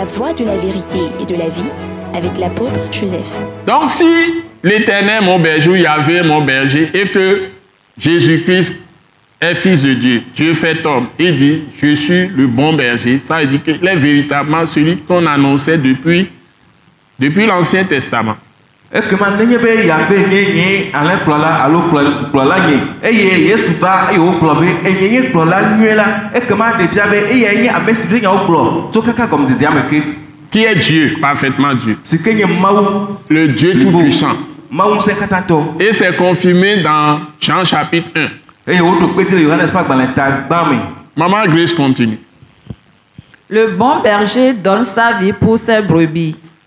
La voie de la vérité et de la vie avec l'apôtre Joseph. Donc si l'Éternel, mon berger, Yahvé, mon berger, et que Jésus-Christ est fils de Dieu, Dieu fait homme, il dit, je suis le bon berger, ça veut dire qu'il est véritablement celui qu'on annonçait depuis, depuis l'Ancien Testament. Ekema nenye be yabe nye nye alẽ kplɔla alo kplɔ- kplɔla nye. Eye yesu va eye wogblɔ be enye nye kplɔla nyuie la ekema ɖevia be eyae nye ame si be nyawo gblɔ tso kaka gɔmedzedzea me ke. Qui est Dieu, parfaitement Dieu, si ke nye mawu. Le Dieu mawu ŋusẽ katãtɔ Et c'est confirmé dans Jean chapitre 1. eye woɖo kpete le yohanes ƒe agbalẽ ta gbã me Maman Grace continue. Le bon berger donne sa vie pour ses brebis.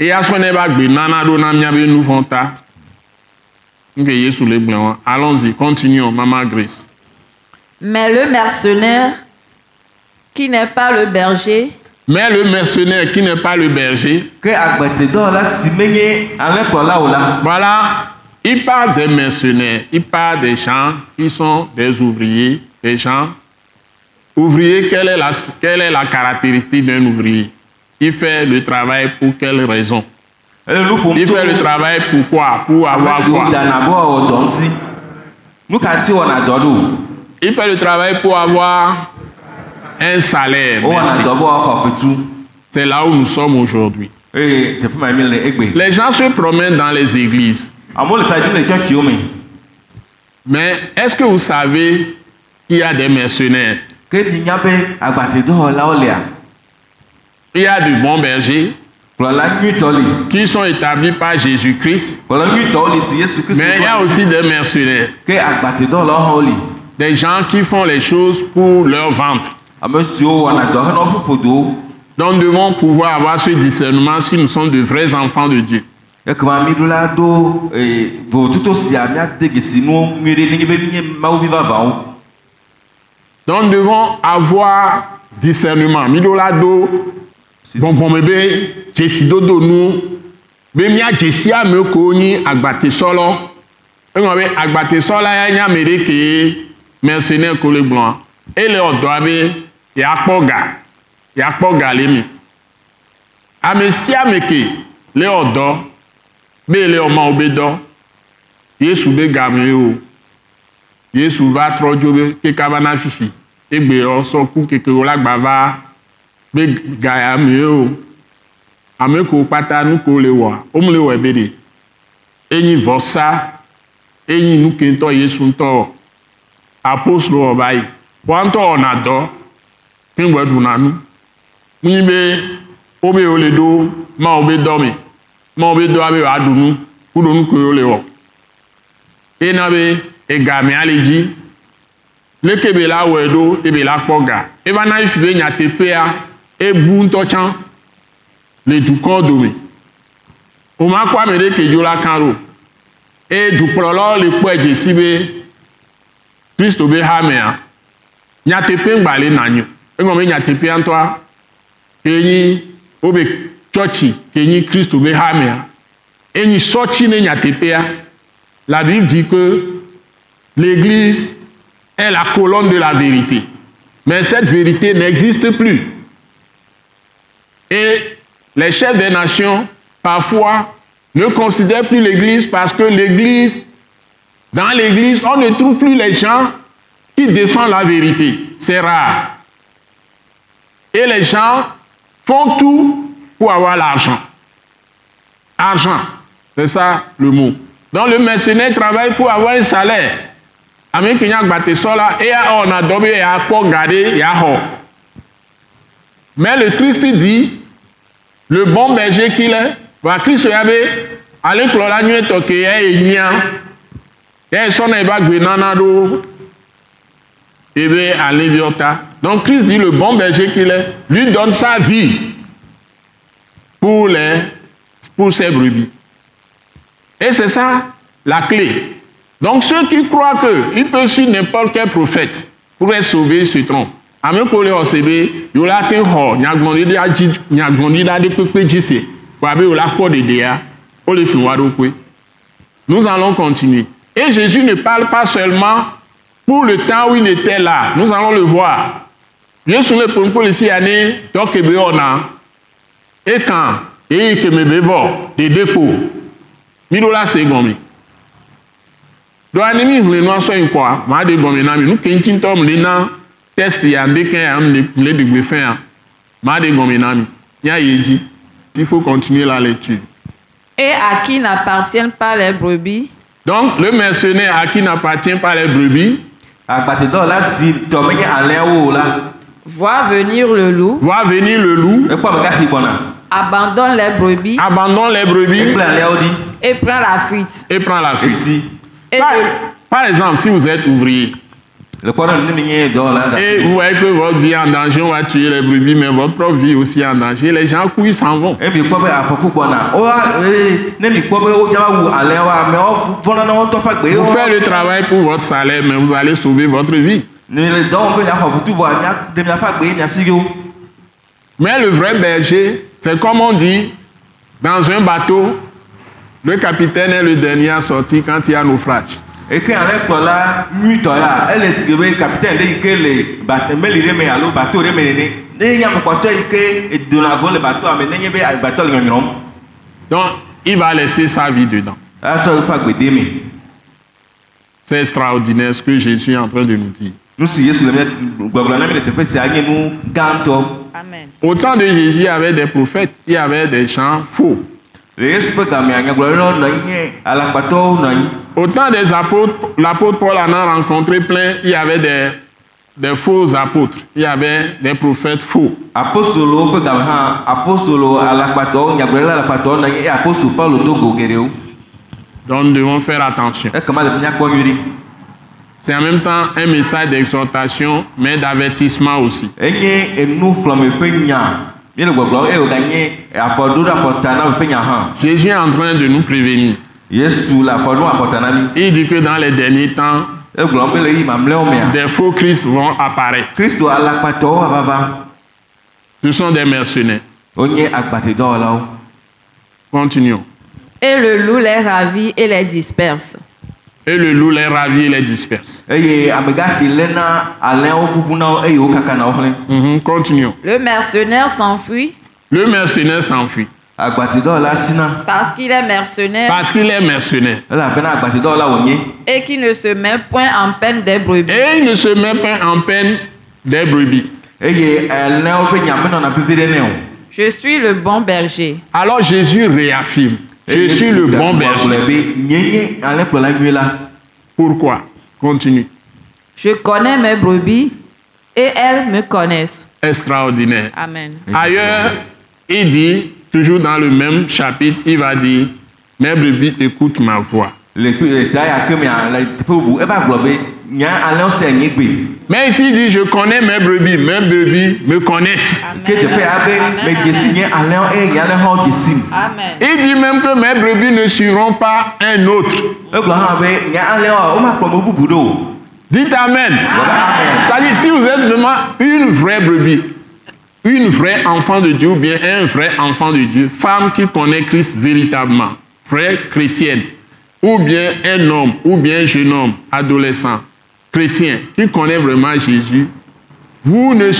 Eya sɔ ne ba gbe nana ɖo na miabe nu vɔ ta. Nke Yesu le gblẽ wa. Allons-y, continuons, Maman Grace. Mais le mercenaire, qui n'est pas le berger, Mais le mercenaire qui n'est pas le berger, si menye o la Voilà, il parle des mercenaires, il parle des gens qui sont des ouvriers, des gens. Ouvrier, quelle est la, quelle est la caractéristique d'un ouvrier? Il fait le travail pour quelle raison? Il fait le travail pour quoi? Pour avoir quoi? Il fait le travail pour avoir un salaire? fetu C'est là où nous sommes aujourd'hui. egbe. Les gens se promènent dans les églises. me Mais est-ce que vous savez qu'il y a des mercenaires ke minya be agbatedɔwɔlawo lia Il y a de bons bergers kplɔla nyuitɔ li qui sont établis par Jésus-Christ. Mais il y a aussi des mercenaires, des gens qui font les choses pour leur ventre. ƒodowo Donc nous devons pouvoir avoir ce discernement si nous sommes de vrais enfants de Dieu. Donc nous devons avoir discernement. Bɔnbɔnme be dzesidodo nu be mía dzesi ame ko nyi agbatesɔlɔ. Eŋlɔ be agbatesɔla ya nye ame ɖe ke mercenaire ko le gblɔa. Ele ɔdɔa be yeakpɔ ga, yeakpɔ ga le mi. Ame sia ame ke le ɔdɔ be le ɔmawo be dɔ. Yesu be game o. Yesu va trɔ dzo be keka va na fifi egbe ɔsɔ ku keke wo la gba va be ga ya o. Ame ko kpata nu ko le wɔa wome le wɔe be ɖe. Enyi vɔsa enyi nu ke ŋutɔ Yesu ŋutɔ apostolo wɔ va yi woa ŋutɔ wɔna dɔ keŋgbɛ ɖuna nu. Nyi be wo be wo le ɖo mawo be dɔ me mawo be dɔa be wòaɖu nu kuɖo nu koe wo le wɔ. Ena be egamea le dzi. Leke be la wɔe ɖo ebe la kpɔ ga. Eva na fi be nyateƒea ebu ŋutɔ tsã le dukɔ dome womakɔ ame ɖe ke dzo la kã ɖo eye dukplɔlawo le kpɔe dze si be kristo be hamea nyateƒe ŋgba le nanyo egɔme be nyateƒea ŋutɔa ke nyi wobe kristo be hamea enyi sɔtsi ne nyateƒea la bible dit que l'église est la colonne de la vérité. Mais cette vérité n'existe plus. Et les chefs des nations, parfois, ne considèrent plus l'Église parce que l'Église, dans l'Église, on ne trouve plus les gens qui défendent la vérité. C'est rare. Et les gens font tout pour avoir l'argent. Argent, c'est ça le mot. Donc le mercenaire travaille pour avoir un salaire. Ame ke nye agbatesɔ la, eya ɔna dɔ be yeakpɔ ga ɖe yeaxɔ. Mais le Christ dit, le bon berger qu'il est, va Christ ya be, alẽkplɔla nyuietɔ ke ya ye nyia, ya ye sɔna eba gbe nana ɖo, ebe alẽviɔ ta. Donc Christ dit, le bon berger qu'il est, lui donne sa vie pour, les, pour ses brebis. Et c'est ça la clé. Donc ceux qui croient qu'ils peuvent suivre n'importe quel prophète pour être sauvés se trompent. Ko le be la kpa be la wole fi wa. Nous allons continuer. Et Jésus ne parle pas seulement pour le temps où il était là. Nous allons le voir. Yesu le fi ya ne tɔ ke be wɔna ekan eye keme be vɔ ɖeɖe ko mi ɖo la se gɔme. Do ani mi hlẽ nua sɔ yin kɔa maa de gɔme na mi nu le test ya mbe ke ya me le ɖegbe fɛ ya maa de gɔme na mi. Ya yi dzi. Il faut continuer la lecture. Et à qui n'appartiennent pas les brebis? Donc, le mercenaire à qui n'appartient pas les brebis? Agbatedɔwɔla si tɔ menye alẽawo o la voit venir le loup, voit venir le loup, ekpɔ amegaxi gbɔna abandonne les brebis. Abandonne les brebis. Ekple et prend la fuite. et prend la fuite. Et Par, par exemple, si vous êtes ouvrier et vous voyez que votre vie est en danger, on va tuer les brebis, mais votre propre vie aussi est en danger, les gens ils s'en vont. ebi kpɔ be afɔku gbɔna woa ee ne mi kpɔ be wodzama wu alẽawo amewo vɔna na wɔtɔ ƒe agbe Vous faites le travail pour votre salaire, mais vous allez sauver votre vie. Mais le vrai berger, c'est comme on dit, dans un bateau, le capitaine est le dernier à sortir quand il y a naufrage. Eke alẽkplɔla nyuitɔ ya ele si ke be ɖe yi ke le bat meli ɖe me alo bato ɖe me nene ne nye ame kpɔtɔ yi ke edona go le batoa me be le nyɔnyrɔm Donc, il va laisser sa vie dedans. atsɔ eƒe agbede me C'est extraordinaire ce que Jésus est en train de nous dire. nu si yesu le mia gbɔgblɔ na mi le teƒe sia nye nu gãtɔ Amen. Au temps de Jésus, il y avait des prophètes, il y avait des gens faux. le yesu ƒe gamea nyagblɔɖilawo nɔ anyi nye alakpatɔwo nɔ anyi Au temps des apôtres, l'apôtre Paul en a rencontré plein, il y avait des, des faux apôtres, il y avait des prophètes faux. Donc nous devons faire attention. ɖi C'est en même temps un message d'exhortation, mais d'avertissement aussi. Jésus est en train de nous prévenir. Il dit que dans les derniers temps, des faux Christ vont apparaître. Ce sont des mercenaires. Continuons. Et le loup les ravit et les disperse. Et le loup les ravit et les disperse. Mhm, Continuons. Le mercenaire s'enfuit Le mercenaire s'enfuit parce qu'il est mercenaire parce qu'il est mercenaire. et qu'il ne se met point en peine des brebis. Et il ne se met pas en peine des brebis. Je suis le bon berger. Alors Jésus réaffirme, je suis le bon berger. Pourquoi? Continue. Je connais mes brebis et elles me connaissent. Extraordinaire. Amen. Ailleurs, il dit, toujours dans le même chapitre, il va dire, mes brebis écoutent ma voix. Mais ici, il dit, je connais mes brebis, mes brebis me connaissent. Amen. Il dit même que mes brebis ne suivront pas un autre. Dites Amen. Amen. C'est-à-dire, si vous êtes vraiment une vraie brebis, une vraie enfant de Dieu ou bien un vrai enfant de Dieu, femme qui connaît Christ véritablement, vraie chrétienne, ou bien un homme, ou bien un jeune homme, adolescent, chrétien, qui connaît vraiment Jésus, vous, ne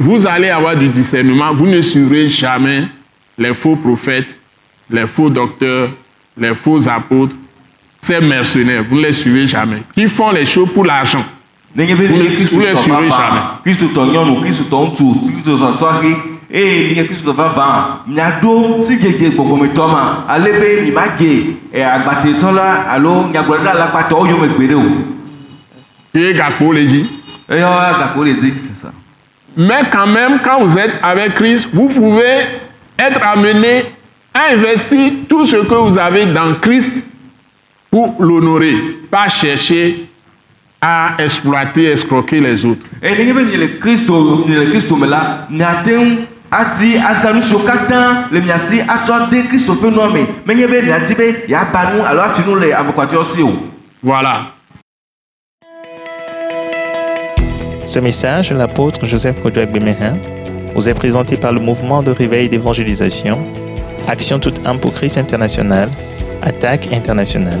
vous allez avoir du discernement, vous ne suivrez jamais les faux prophètes, les faux docteurs, les faux apôtres, ces mercenaires, vous ne les suivez jamais, qui font les choses pour l'argent. Nenye be Vous nye le- kristu vous le tɔ suivez vava kristu tɔ nyɔnu kristu tɔ ŋutsu kristu tɔ sɔhe eye nye kristu tɔ vava miaɖo sidzedze gbɔgbɔmetɔ ma ale be nyimagye ɛ agbatetɔ la alo nyagblɔɖila alakpatɔwo yome gbe ɖe o Et Gakpo le dit. eyɔ gakpo le dzi Mais quand même, quand vous êtes avec Christ, vous pouvez être amené à investir tout ce que vous avez dans Christ pour l'honorer, pas chercher à exploiter, escroquer les autres. nu siwo katã le mia si atsɔ de kristu ƒe nua me menye be miadi be yeaba nu alo afi nu le si o. Voilà. Ce message l'apôtre Joseph Kodouak Bemehin vous est présenté par le mouvement de réveil d'évangélisation, Action toute âme pour Christ international, Attaque internationale.